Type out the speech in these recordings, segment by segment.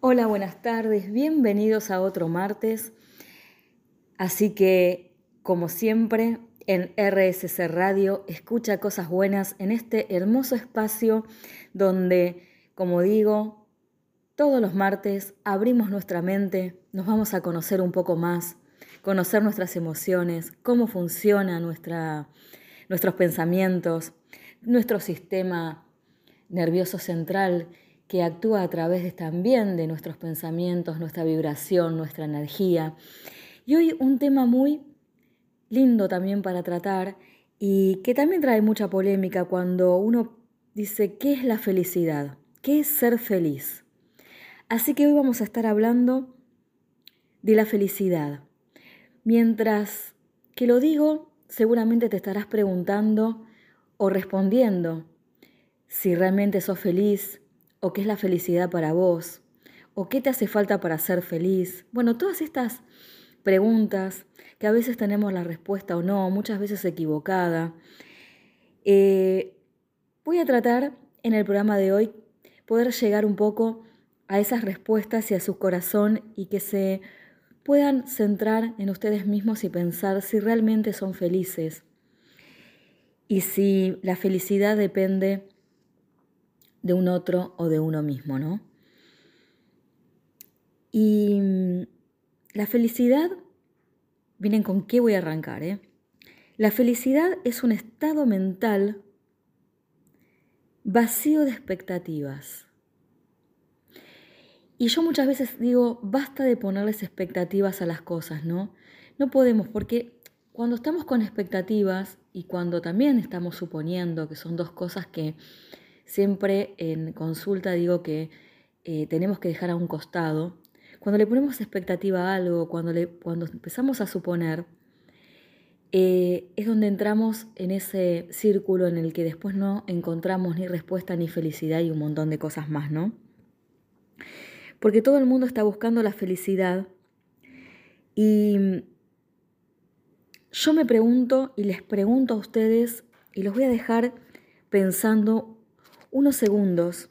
Hola, buenas tardes, bienvenidos a otro martes. Así que, como siempre, en RSC Radio, escucha cosas buenas en este hermoso espacio donde, como digo, todos los martes abrimos nuestra mente, nos vamos a conocer un poco más, conocer nuestras emociones, cómo funciona nuestros pensamientos, nuestro sistema nervioso central que actúa a través también de nuestros pensamientos, nuestra vibración, nuestra energía. Y hoy un tema muy lindo también para tratar y que también trae mucha polémica cuando uno dice, ¿qué es la felicidad? ¿Qué es ser feliz? Así que hoy vamos a estar hablando de la felicidad. Mientras que lo digo, seguramente te estarás preguntando o respondiendo si realmente sos feliz, o qué es la felicidad para vos, o qué te hace falta para ser feliz. Bueno, todas estas preguntas que a veces tenemos la respuesta o no, muchas veces equivocada. Eh, voy a tratar en el programa de hoy poder llegar un poco a esas respuestas y a su corazón y que se puedan centrar en ustedes mismos y pensar si realmente son felices y si la felicidad depende de un otro o de uno mismo, ¿no? Y mm, la felicidad, miren con qué voy a arrancar, ¿eh? La felicidad es un estado mental vacío de expectativas. Y yo muchas veces digo, basta de ponerles expectativas a las cosas, ¿no? No podemos, porque cuando estamos con expectativas y cuando también estamos suponiendo que son dos cosas que Siempre en consulta digo que eh, tenemos que dejar a un costado. Cuando le ponemos expectativa a algo, cuando, cuando empezamos a suponer, eh, es donde entramos en ese círculo en el que después no encontramos ni respuesta ni felicidad y un montón de cosas más, ¿no? Porque todo el mundo está buscando la felicidad y yo me pregunto y les pregunto a ustedes y los voy a dejar pensando unos segundos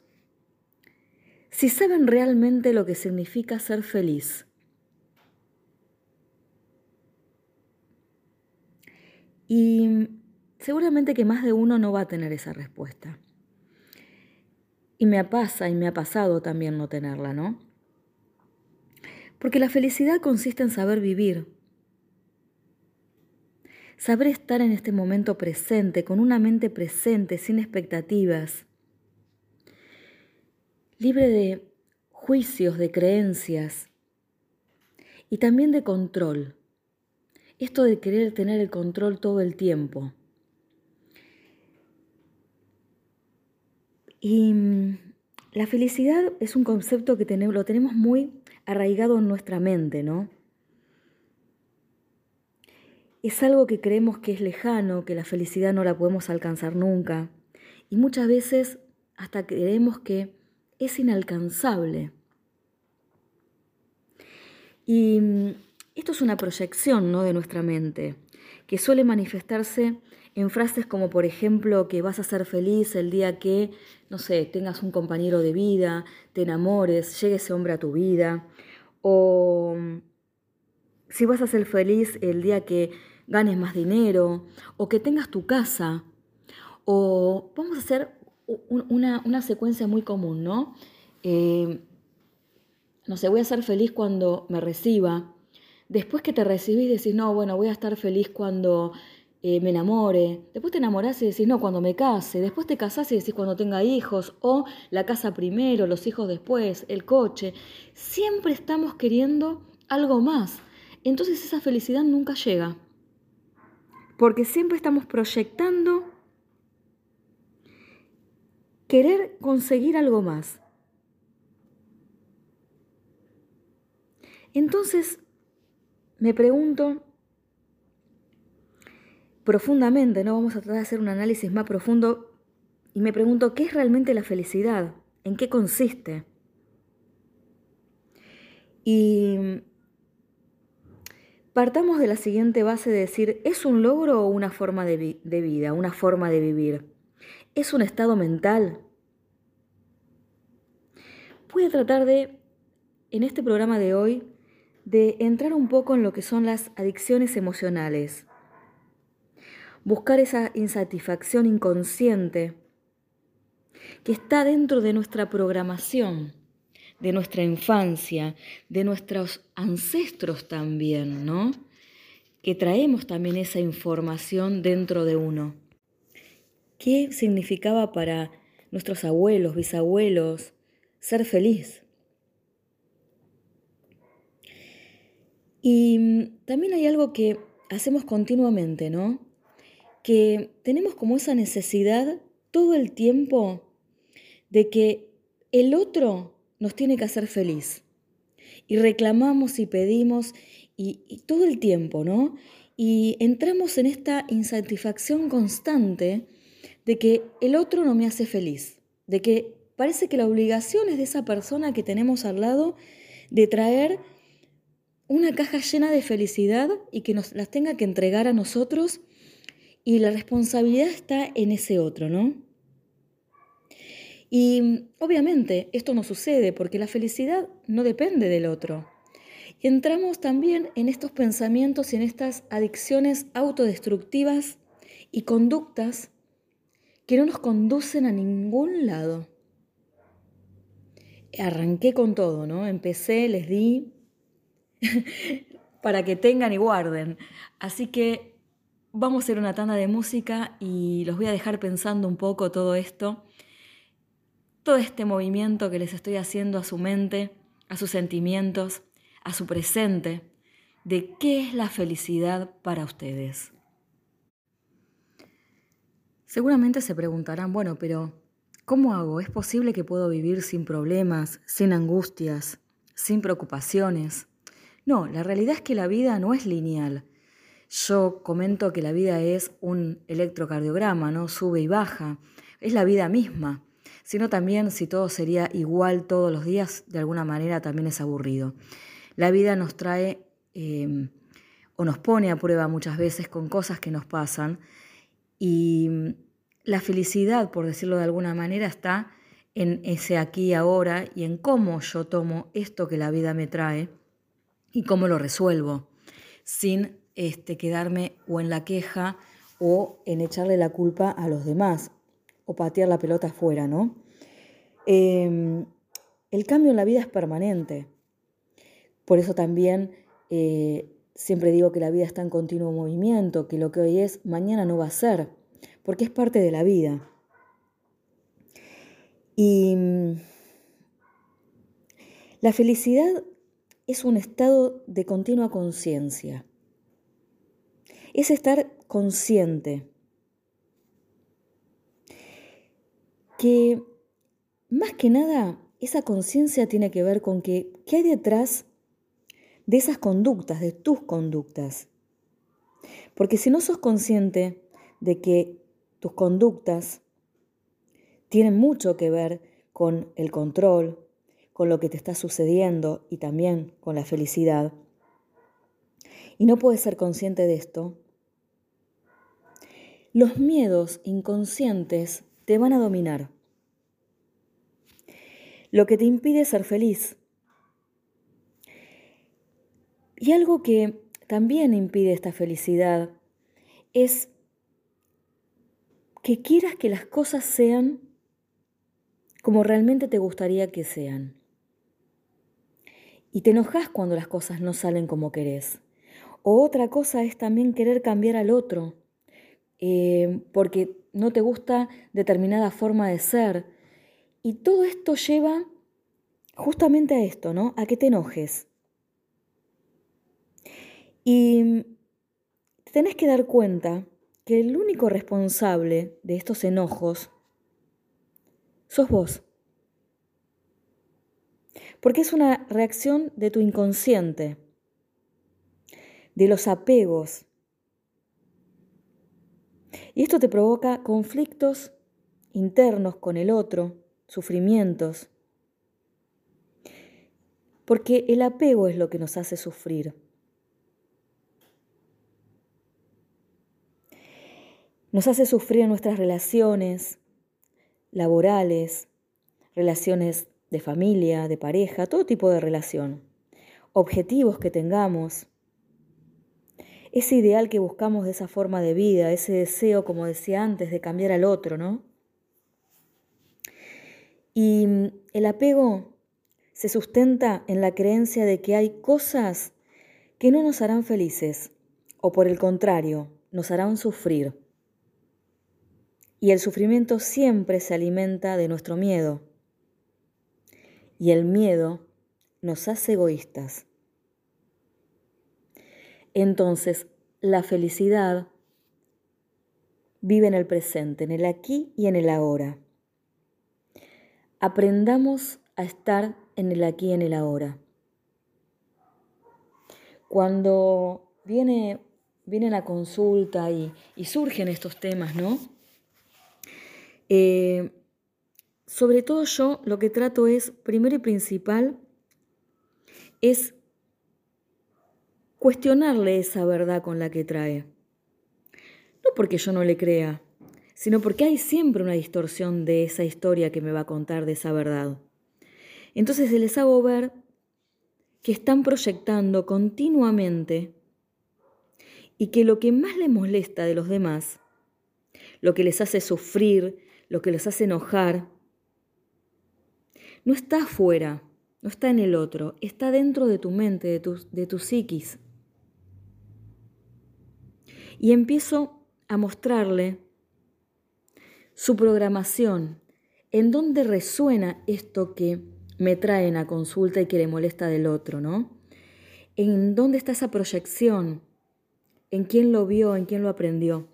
si saben realmente lo que significa ser feliz. Y seguramente que más de uno no va a tener esa respuesta. Y me pasa y me ha pasado también no tenerla, ¿no? Porque la felicidad consiste en saber vivir. Saber estar en este momento presente, con una mente presente, sin expectativas, libre de juicios, de creencias y también de control. Esto de querer tener el control todo el tiempo. Y mm, la felicidad es un concepto que tenemos, lo tenemos muy arraigado en nuestra mente, ¿no? Es algo que creemos que es lejano, que la felicidad no la podemos alcanzar nunca. Y muchas veces hasta creemos que es inalcanzable. Y mm, esto es una proyección ¿no? de nuestra mente, que suele manifestarse en frases como, por ejemplo, que vas a ser feliz el día que, no sé, tengas un compañero de vida, te enamores, llegue ese hombre a tu vida, o mm, si vas a ser feliz el día que ganes más dinero, o que tengas tu casa, o vamos a hacer una, secuencia muy común, ¿no? Eh, no sé, voy a ser feliz cuando me reciba. Después que te recibís decís, no, bueno, voy a estar feliz cuando eh, me enamore. Después te enamorás y decís, no, cuando me case. Después te casás y decís cuando tenga hijos. O la casa primero, los hijos después, el coche. Siempre estamos queriendo algo más. Entonces esa felicidad nunca llega. Porque siempre estamos proyectando querer conseguir algo más. Entonces, me pregunto profundamente, ¿no? Vamos a tratar de hacer un análisis más profundo y me pregunto, ¿qué es realmente la felicidad? ¿En qué consiste? Y partamos de la siguiente base de decir, ¿es un logro o una forma de, de vida, una forma de vivir? Es un estado mental. Voy a tratar de en este programa de hoy de entrar un poco en lo que son las adicciones emocionales. Buscar esa insatisfacción inconsciente que está dentro de nuestra programación, de nuestra infancia, de nuestros ancestros también, ¿no? Que traemos también esa información dentro de uno. ¿Qué significaba para nuestros abuelos, bisabuelos, ser feliz? Y mm, también hay algo que hacemos continuamente, ¿no? Que tenemos como esa necesidad todo el tiempo de que el otro nos tiene que hacer feliz. Y reclamamos y pedimos y, todo el tiempo, ¿no? Y entramos en esta insatisfacción constante de que el otro no me hace feliz, de que parece que la obligación es de esa persona que tenemos al lado de traer una caja llena de felicidad y que nos las tenga que entregar a nosotros y la responsabilidad está en ese otro, ¿no? Y obviamente esto no sucede porque la felicidad no depende del otro. Y entramos también en estos pensamientos y en estas adicciones autodestructivas y conductas que no nos conducen a ningún lado. Arranqué con todo, ¿no? Empecé, les di para que tengan y guarden. Así que vamos a hacer una tanda de música y los voy a dejar pensando un poco todo esto todo este movimiento que les estoy haciendo a su mente, a sus sentimientos, a su presente, de qué es la felicidad para ustedes. Seguramente se preguntarán, bueno, pero ¿cómo hago? ¿Es posible que puedo vivir sin problemas, sin angustias, sin preocupaciones? No, la realidad es que la vida no es lineal. Yo comento que la vida es un electrocardiograma, ¿no? Sube y baja. Es la vida misma sino también si todo sería igual todos los días, de alguna manera también es aburrido. La vida nos trae em, o nos pone a prueba muchas veces con cosas que nos pasan y mm, la felicidad, por decirlo de alguna manera, está en ese aquí y ahora y en cómo yo tomo esto que la vida me trae y cómo lo resuelvo, sin este, quedarme o en la queja o en echarle la culpa a los demás o patear la pelota afuera, ¿no? Em, el cambio en la vida es permanente. Por eso también eh, siempre digo que la vida está en continuo movimiento, que lo que hoy es, mañana no va a ser, porque es parte de la vida. Y mm, la felicidad es un estado de continua conciencia. Es estar consciente que más que nada esa conciencia tiene que ver con que qué hay detrás de esas conductas, de tus conductas. Porque si no sos consciente de que tus conductas tienen mucho que ver con el control, con lo que te está sucediendo y también con la felicidad, y no puedes ser consciente de esto, los miedos inconscientes te van a dominar. Lo que te impide ser feliz. Y algo que también impide esta felicidad es que quieras que las cosas sean como realmente te gustaría que sean. Y te enojas cuando las cosas no salen como querés. O otra cosa es también querer cambiar al otro, eh, porque no te gusta determinada forma de ser. Y todo esto lleva justamente a esto, ¿no? A que te enojes. Y tenés que dar cuenta que el único responsable de estos enojos sos vos. Porque es una reacción de tu inconsciente, de los apegos, y esto te provoca conflictos internos con el otro, sufrimientos. Porque el apego es lo que nos hace sufrir. Nos hace sufrir nuestras relaciones laborales, relaciones de familia, de pareja, todo tipo de relación, objetivos que tengamos, ese ideal que buscamos de esa forma de vida, ese deseo, como decía antes, de cambiar al otro, ¿no? Y el apego se sustenta en la creencia de que hay cosas que no nos harán felices, o por el contrario, nos harán sufrir. Y el sufrimiento siempre se alimenta de nuestro miedo. Y el miedo nos hace egoístas. Entonces, la felicidad vive en el presente, en el aquí y en el ahora. Aprendamos a estar en el aquí y en el ahora. Cuando viene, viene la consulta y, surgen estos temas, ¿no? Eh, sobre todo yo lo que trato es, primero y principal, es cuestionarle esa verdad con la que trae. No porque yo no le crea, sino porque hay siempre una distorsión de esa historia que me va a contar de esa verdad. Entonces se les hago ver que están proyectando continuamente y que lo que más les molesta de los demás, lo que les hace sufrir, lo que les hace enojar, no está afuera, no está en el otro, está dentro de tu mente, de tu, de psiquis y empiezo a mostrarle su programación, en dónde resuena esto que me traen a consulta y que le molesta del otro, ¿no? En dónde está esa proyección, en quién lo vio, en quién lo aprendió.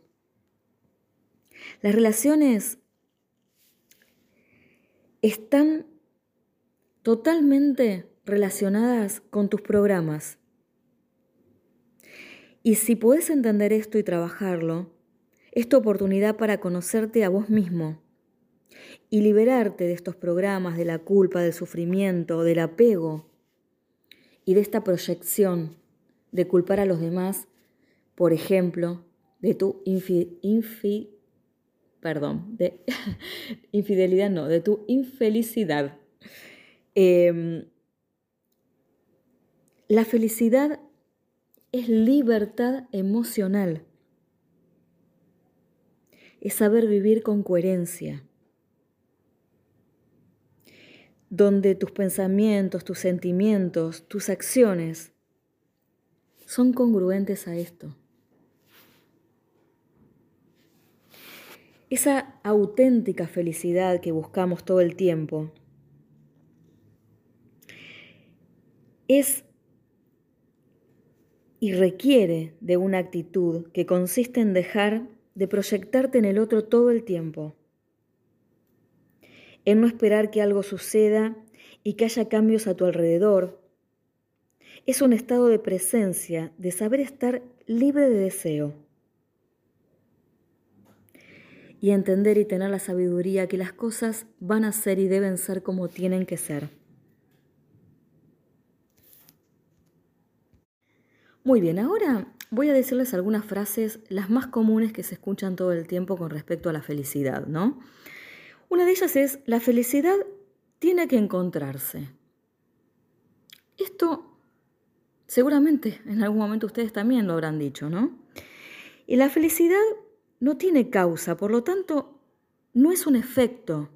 Las relaciones están totalmente relacionadas con tus programas. Y si puedes entender esto y trabajarlo, es tu oportunidad para conocerte a vos mismo y liberarte de estos programas, de la culpa, del sufrimiento, del apego y de esta proyección de culpar a los demás, por ejemplo, de tu infi, perdón, de infidelidad, no, de tu infelicidad. Em, la felicidad es libertad emocional. Es saber vivir con coherencia, donde tus pensamientos, tus sentimientos, tus acciones son congruentes a esto. Esa auténtica felicidad que buscamos todo el tiempo es y requiere de una actitud que consiste en dejar de proyectarte en el otro todo el tiempo, en no esperar que algo suceda y que haya cambios a tu alrededor. Es un estado de presencia, de saber estar libre de deseo y entender y tener la sabiduría que las cosas van a ser y deben ser como tienen que ser. Muy bien, ahora voy a decirles algunas frases, las más comunes que se escuchan todo el tiempo con respecto a la felicidad, ¿no? Una de ellas es, la felicidad tiene que encontrarse. Esto seguramente en algún momento ustedes también lo habrán dicho, ¿no? Y la felicidad no tiene causa, por lo tanto, no es un efecto,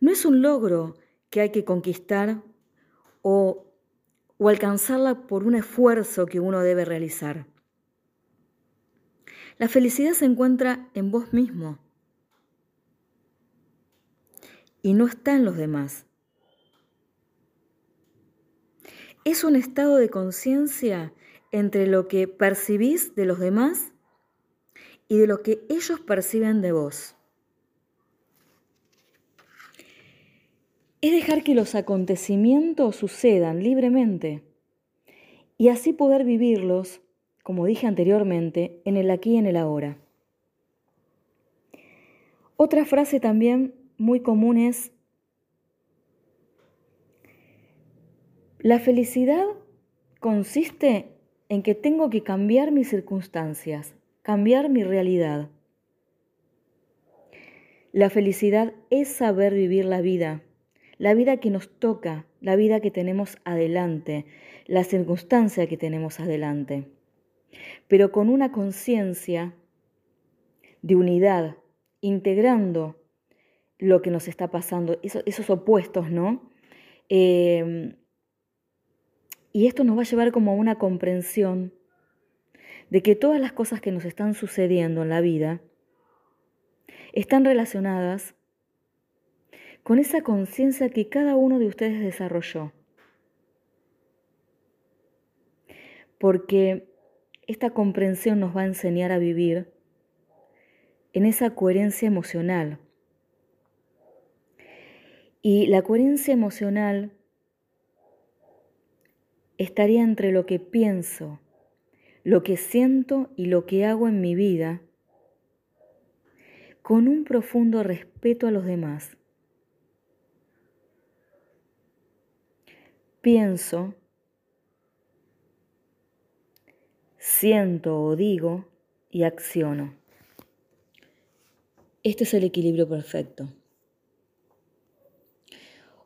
no es un logro que hay que conquistar o alcanzarla por un esfuerzo que uno debe realizar. La felicidad se encuentra en vos mismo y no está en los demás. Es un estado de conciencia entre lo que percibís de los demás y de lo que ellos perciben de vos. es dejar que los acontecimientos sucedan libremente y así poder vivirlos, como dije anteriormente, en el aquí y en el ahora. Otra frase también muy común es, la felicidad consiste en que tengo que cambiar mis circunstancias, cambiar mi realidad. La felicidad es saber vivir la vida la vida que nos toca, la vida que tenemos adelante, la circunstancia que tenemos adelante, pero con una conciencia de unidad, integrando lo que nos está pasando, esos, opuestos, ¿no? Em, y esto nos va a llevar como a una comprensión de que todas las cosas que nos están sucediendo en la vida están relacionadas con esa conciencia que cada uno de ustedes desarrolló. Porque esta comprensión nos va a enseñar a vivir en esa coherencia emocional. Y la coherencia emocional estaría entre lo que pienso, lo que siento y lo que hago en mi vida, con un profundo respeto a los demás. Pienso, siento o digo y acciono. Este es el equilibrio perfecto.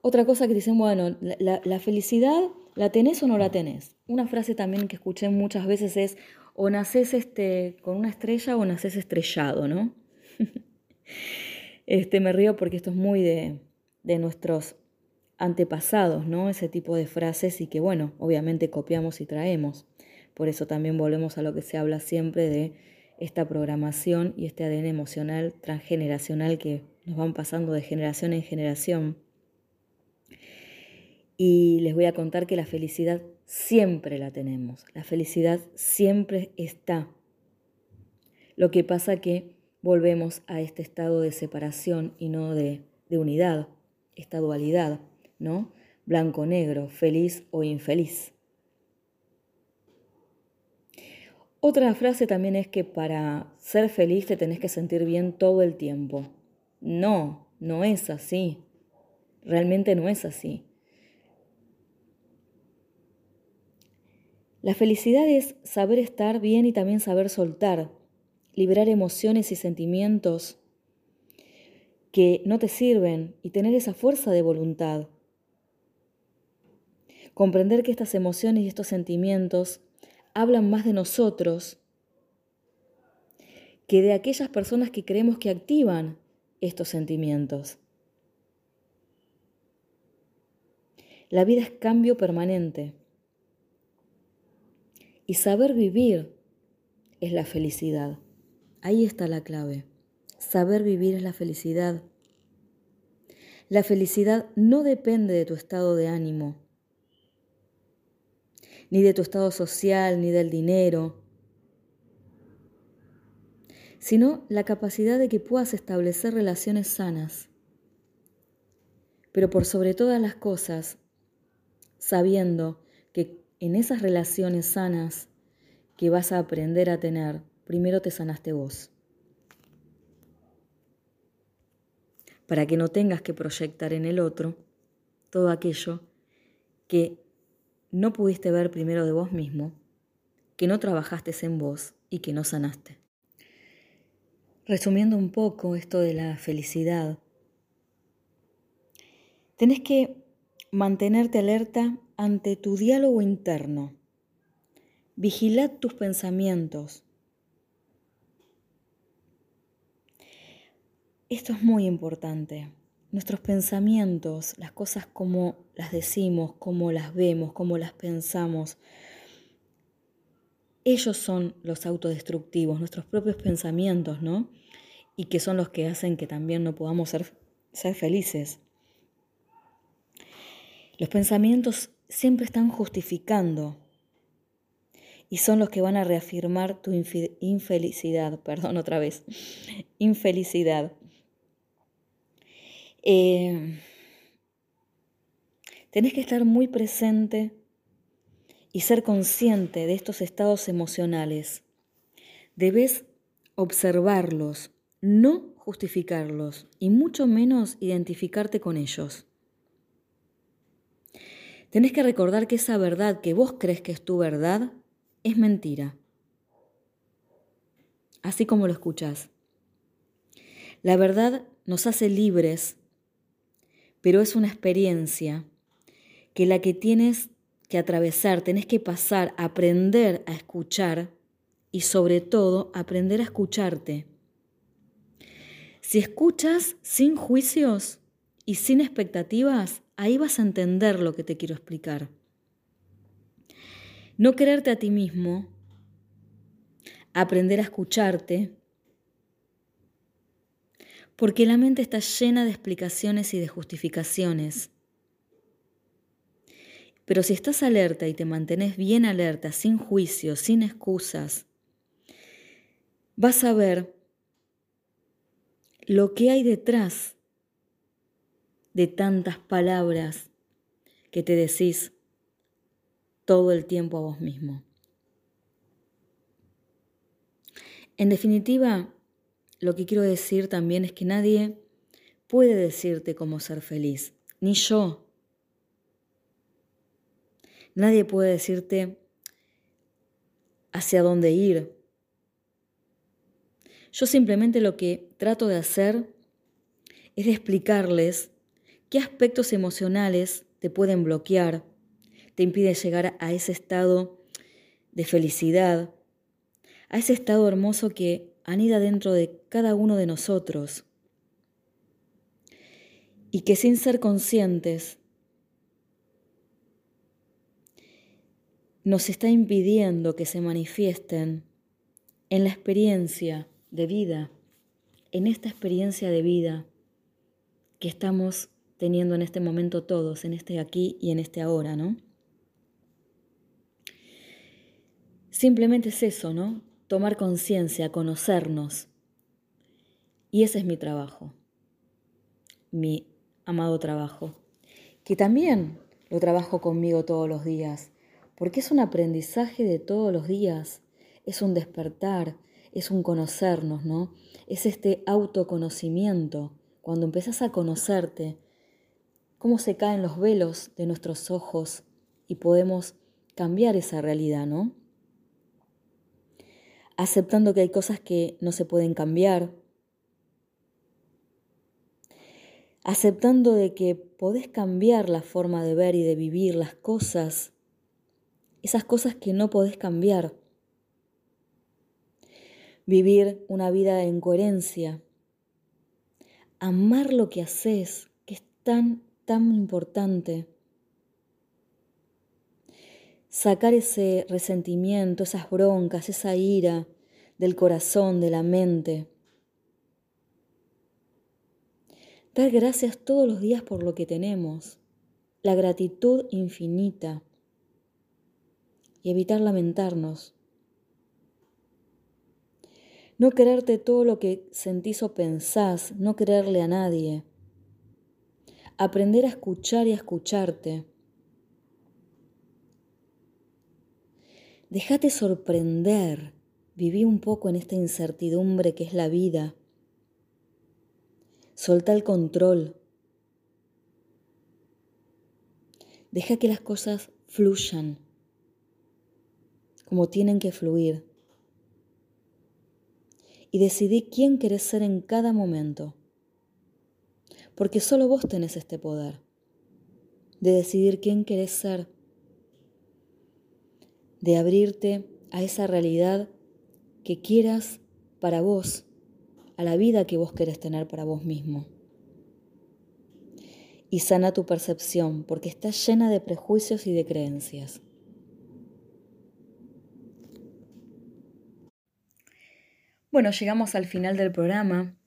Otra cosa que dicen, bueno, la, felicidad la tenés o no la tenés. Una frase también que escuché muchas veces es, o naces este, con una estrella o naces estrellado, ¿no? este, me río porque esto es muy de, de nuestros antepasados, ¿no? Ese tipo de frases y que, bueno, obviamente copiamos y traemos. Por eso también volvemos a lo que se habla siempre de esta programación y este ADN emocional transgeneracional que nos van pasando de generación en generación. Y les voy a contar que la felicidad siempre la tenemos, la felicidad siempre está. Lo que pasa que volvemos a este estado de separación y no de, de unidad, esta dualidad, ¿no? Blanco-negro, feliz o infeliz. Otra frase también es que para ser feliz te tenés que sentir bien todo el tiempo. No, no es así. Realmente no es así. La felicidad es saber estar bien y también saber soltar, liberar emociones y sentimientos que no te sirven y tener esa fuerza de voluntad. Comprender que estas emociones y estos sentimientos hablan más de nosotros que de aquellas personas que creemos que activan estos sentimientos. La vida es cambio permanente y saber vivir es la felicidad. Ahí está la clave. Saber vivir es la felicidad. La felicidad no depende de tu estado de ánimo, ni de tu estado social, ni del dinero, sino la capacidad de que puedas establecer relaciones sanas. Pero por sobre todas las cosas, sabiendo que en esas relaciones sanas que vas a aprender a tener, primero te sanaste vos. Para que no tengas que proyectar en el otro todo aquello que no pudiste ver primero de vos mismo, que no trabajaste en vos y que no sanaste. Resumiendo un poco esto de la felicidad, tenés que mantenerte alerta ante tu diálogo interno. Vigilad tus pensamientos. Esto es muy importante nuestros pensamientos, las cosas como las decimos, como las vemos, como las pensamos, ellos son los autodestructivos, nuestros propios pensamientos, ¿no? Y que son los que hacen que también no podamos ser, ser felices. Los pensamientos siempre están justificando y son los que van a reafirmar tu infelicidad, perdón otra vez, infelicidad. Eh, tenés que estar muy presente y ser consciente de estos estados emocionales. Debes observarlos, no justificarlos y mucho menos identificarte con ellos. Tenés que recordar que esa verdad que vos crees que es tu verdad es mentira. Así como lo escuchás. La verdad nos hace libres pero es una experiencia que la que tienes que atravesar, tenés que pasar, aprender a escuchar y sobre todo aprender a escucharte. Si escuchas sin juicios y sin expectativas, ahí vas a entender lo que te quiero explicar. No quererte a ti mismo, aprender a escucharte, porque la mente está llena de explicaciones y de justificaciones. Pero si estás alerta y te mantenés bien alerta, sin juicio, sin excusas, vas a ver lo que hay detrás de tantas palabras que te decís todo el tiempo a vos mismo. En definitiva, lo que quiero decir también es que nadie puede decirte cómo ser feliz, ni yo. Nadie puede decirte hacia dónde ir. Yo simplemente lo que trato de hacer es de explicarles qué aspectos emocionales te pueden bloquear, te impiden llegar a ese estado de felicidad, a ese estado hermoso que anida dentro de cada uno de nosotros y que sin ser conscientes nos está impidiendo que se manifiesten en la experiencia de vida, en esta experiencia de vida que estamos teniendo en este momento todos, en este aquí y en este ahora, ¿no? Simplemente es eso, ¿no? Tomar conciencia, conocernos. Y ese es mi trabajo, mi amado trabajo, que también lo trabajo conmigo todos los días, porque es un aprendizaje de todos los días, es un despertar, es un conocernos, ¿no? Es este autoconocimiento, cuando empezás a conocerte, cómo se caen los velos de nuestros ojos y podemos cambiar esa realidad, ¿no? Aceptando que hay cosas que no se pueden cambiar. Aceptando de que podés cambiar la forma de ver y de vivir las cosas, esas cosas que no podés cambiar. Vivir una vida en coherencia. Amar lo que haces, que es tan tan importante. Sacar ese resentimiento, esas broncas, esa ira del corazón, de la mente. Dar gracias todos los días por lo que tenemos, la gratitud infinita y evitar lamentarnos. No quererte todo lo que sentís o pensás, no quererle a nadie aprender a escuchar y a escucharte. Déjate sorprender, viví un poco en esta incertidumbre que es la vida. Solta el control. Deja que las cosas fluyan como tienen que fluir. Y decidí quién querés ser en cada momento porque solo vos tenés este poder de decidir quién querés ser, de abrirte a esa realidad que quieras para vos, a la vida que vos querés tener para vos mismo. Y sana tu percepción, porque está llena de prejuicios y de creencias. Bueno, llegamos al final del programa.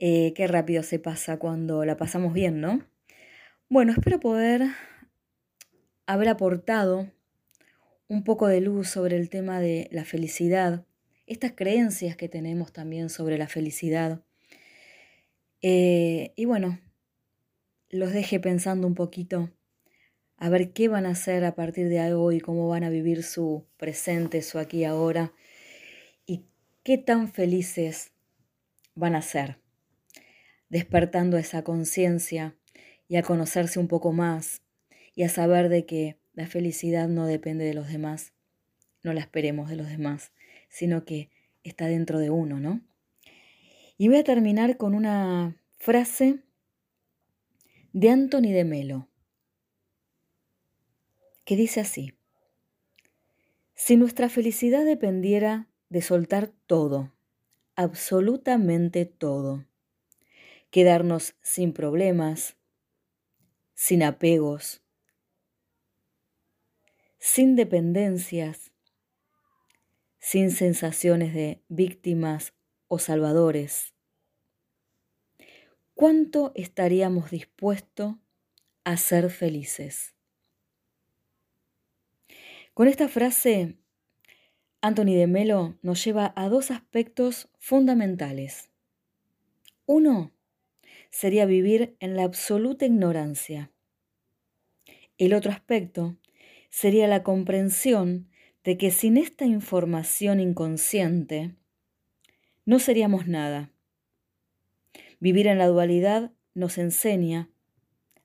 Eh, qué rápido se pasa cuando la pasamos bien, ¿no? Bueno, espero poder haber aportado un poco de luz sobre el tema de la felicidad, estas creencias que tenemos también sobre la felicidad. Eh, y bueno, los deje pensando un poquito a ver qué van a hacer a partir de hoy, cómo van a vivir su presente, su aquí y ahora, y qué tan felices van a ser despertando esa conciencia y a conocerse un poco más y a saber de que la felicidad no depende de los demás, no la esperemos de los demás, sino que está dentro de uno, ¿no? Y voy a terminar con una frase de Anthony de Melo, que dice así, si nuestra felicidad dependiera de soltar todo, absolutamente todo, quedarnos sin problemas, sin apegos, sin dependencias, sin sensaciones de víctimas o salvadores, ¿cuánto estaríamos dispuestos a ser felices? Con esta frase, Anthony de Melo nos lleva a dos aspectos fundamentales. Uno sería vivir en la absoluta ignorancia. El otro aspecto sería la comprensión de que sin esta información inconsciente no seríamos nada. Vivir en la dualidad nos enseña,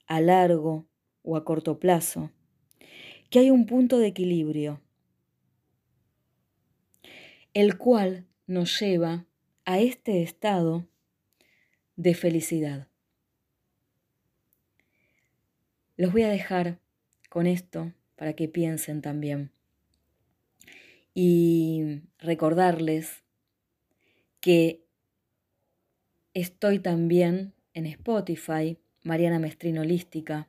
a largo o a corto plazo, que hay un punto de equilibrio, el cual nos lleva a este estado de felicidad. Los voy a dejar con esto para que piensen también. Y recordarles que estoy también en Spotify, Mariana Mestrino Holística,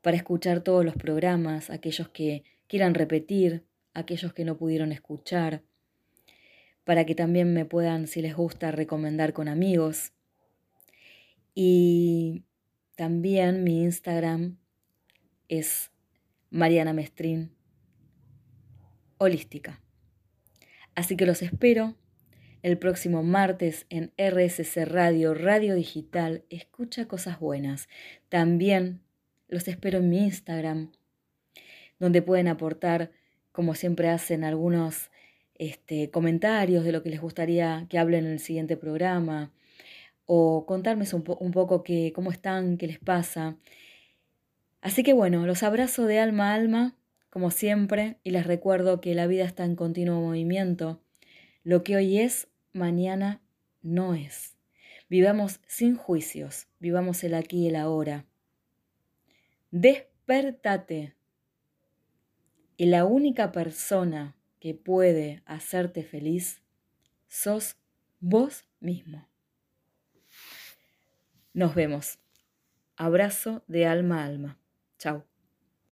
para escuchar todos los programas, aquellos que quieran repetir, aquellos que no pudieron escuchar, para que también me puedan, si les gusta, recomendar con amigos. Y también mi Instagram es Mariana Mestrín Holística. Así que los espero el próximo martes en RSC Radio, Radio Digital. Escucha cosas buenas. También los espero en mi Instagram, donde pueden aportar, como siempre hacen, algunos este, comentarios de lo que les gustaría que hablen en el siguiente programa o contarme un, poco que, cómo están, qué les pasa. Así que bueno, los abrazo de alma a alma, como siempre, y les recuerdo que la vida está en continuo movimiento. Lo que hoy es, mañana no es. Vivamos sin juicios, vivamos el aquí y el ahora. Despertate. Y la única persona que puede hacerte feliz sos vos mismo. Nos vemos. Abrazo de alma a alma. Chao.